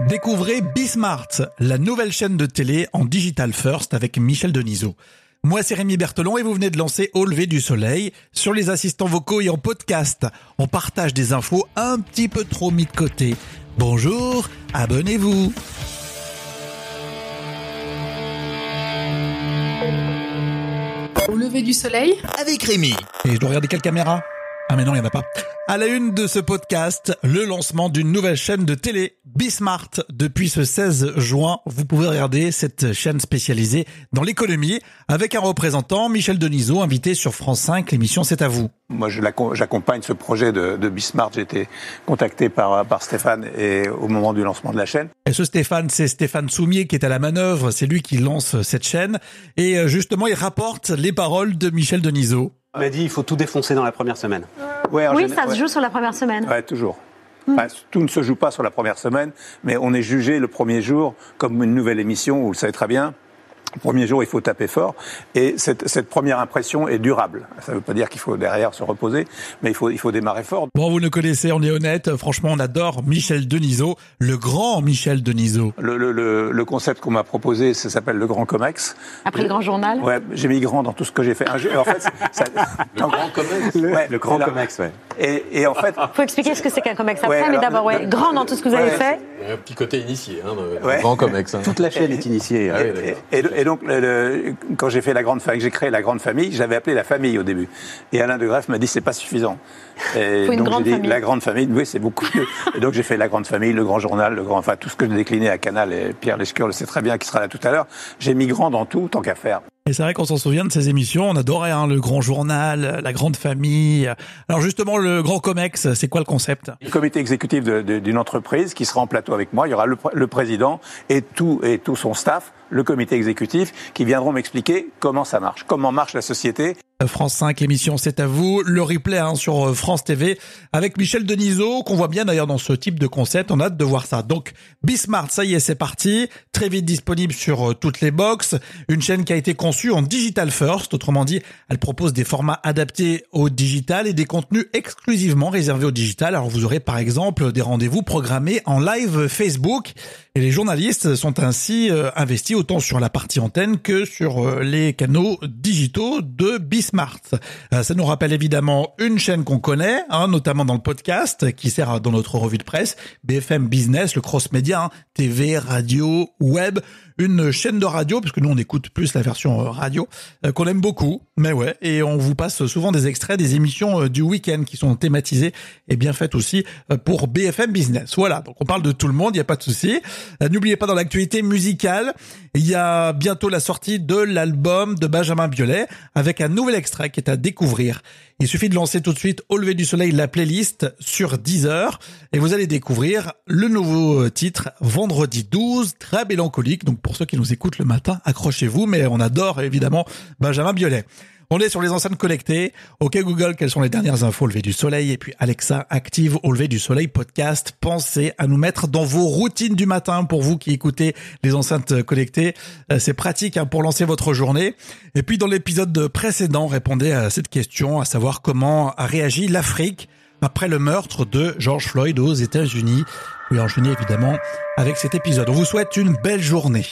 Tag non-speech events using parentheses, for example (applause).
Découvrez Bismart, la nouvelle chaîne de télé en digital first avec Michel Denisot. Moi, c'est Rémi Berthelon et vous venez de lancer Au lever du soleil sur les assistants vocaux et en podcast. On partage des infos un petit peu trop mis de côté. Bonjour, abonnez-vous. Au lever du soleil avec Rémi. Et je dois regarder quelle caméra? Ah mais non, il n'y en a pas. À la une de ce podcast, le lancement d'une nouvelle chaîne de télé, Bismart. Depuis ce 16 juin, vous pouvez regarder cette chaîne spécialisée dans l'économie avec un représentant, Michel Denisot, invité sur France 5. L'émission C'est à vous. Moi, j'accompagne ce projet de, de Bismart. J'ai été contacté par, par Stéphane et au moment du lancement de la chaîne. Et ce Stéphane, c'est Stéphane Soumier qui est à la manœuvre. C'est lui qui lance cette chaîne. Et euh, justement, il rapporte les paroles de Michel Denisot. On m'a dit il faut tout défoncer dans la première semaine. Ouais, oui, ça se joue sur la première semaine. Ouais, toujours. Enfin, tout ne se joue pas sur la première semaine, mais on est jugé le premier jour comme une nouvelle émission, vous le savez très bien. Le premier jour, il faut taper fort. Et cette, cette première impression est durable. Ça ne veut pas dire qu'il faut derrière se reposer, mais il faut, il faut démarrer fort. Bon, vous nous connaissez, on est honnête. Franchement, on adore Michel Denisot, le grand Michel Denisot. Le, le, le, le concept qu'on m'a proposé, ça s'appelle le Grand Comex. Après le Grand Journal? Ouais, j'ai mis grand dans tout ce que j'ai fait. En fait, ça, le Grand (laughs) Comex? Ouais, Le Grand Comex, ouais. Et, et, en fait... faut expliquer ce que c'est qu'un Comex après, ouais, mais d'abord, ouais, grand dans tout ce que vous avez fait. Un petit côté initié, hein, le Grand Comex. Hein. Toute la chaîne est initiée. Ah, et, et, et, donc, le, quand j'ai fait la grande famille, j'ai créé la grande famille, j'avais appelé la famille au début. Et Alain de Greff m'a dit c'est pas suffisant. Et Faut donc j'ai dit famille. la grande famille, oui c'est beaucoup mieux. et donc j'ai fait la grande famille, le grand journal, le grand, enfin tout ce que j'ai décliné à Canal et Pierre Lescure le sait très bien qui sera là tout à l'heure. J'ai mis grand dans tout tant qu'à faire. Et c'est vrai qu'on s'en souvient de ces émissions, on adorait hein, le grand journal, la grande famille. Alors justement, le grand comex, c'est quoi le concept? Le comité exécutif d'une entreprise qui sera en plateau avec moi, il y aura le, le, président et tout, et tout son staff, le comité exécutif, qui viendront m'expliquer comment ça marche, comment marche la société. France 5, l'émission C'est à vous, le replay hein, sur France TV avec Michel Denisot, qu'on voit bien d'ailleurs dans ce type de concept, on a hâte de voir ça. Donc Bismart, ça y est, c'est parti, très vite disponible sur euh, toutes les box, une chaîne qui a été conçue en digital first, autrement dit, elle propose des formats adaptés au digital et des contenus exclusivement réservés au digital. Alors vous aurez par exemple des rendez-vous programmés en live Facebook et les journalistes sont ainsi euh, investis autant sur la partie antenne que sur euh, les canaux digitaux de Bismart. Euh, ça nous rappelle évidemment une chaîne qu'on connaît, hein, notamment dans le podcast, qui sert dans notre revue de presse, BFM Business, le cross-média, hein, TV, radio, web, une chaîne de radio, parce que nous on écoute plus la version radio, euh, qu'on aime beaucoup, mais ouais, et on vous passe souvent des extraits des émissions euh, du week-end qui sont thématisées et bien faites aussi euh, pour BFM Business. Voilà, donc on parle de tout le monde, il n'y a pas de souci. N'oubliez pas dans l'actualité musicale, il y a bientôt la sortie de l'album de Benjamin Biolay avec un nouvel extrait qui est à découvrir. Il suffit de lancer tout de suite Au lever du soleil la playlist sur Deezer et vous allez découvrir le nouveau titre Vendredi 12, très mélancolique. Donc pour ceux qui nous écoutent le matin, accrochez-vous, mais on adore évidemment Benjamin Biolay. On est sur les enceintes connectées. OK Google, quelles sont les dernières infos? Au lever du soleil Et puis Alexa, active au lever du soleil podcast. Pensez à nous mettre dans vos routines du matin pour vous qui écoutez les enceintes connectées. C'est pratique hein, pour lancer votre journée. Et puis dans l'épisode précédent, répondez à cette question, à savoir comment a réagi l'Afrique après le meurtre de George Floyd aux États-Unis. Oui, enchaîné évidemment avec cet épisode. On vous souhaite une belle journée.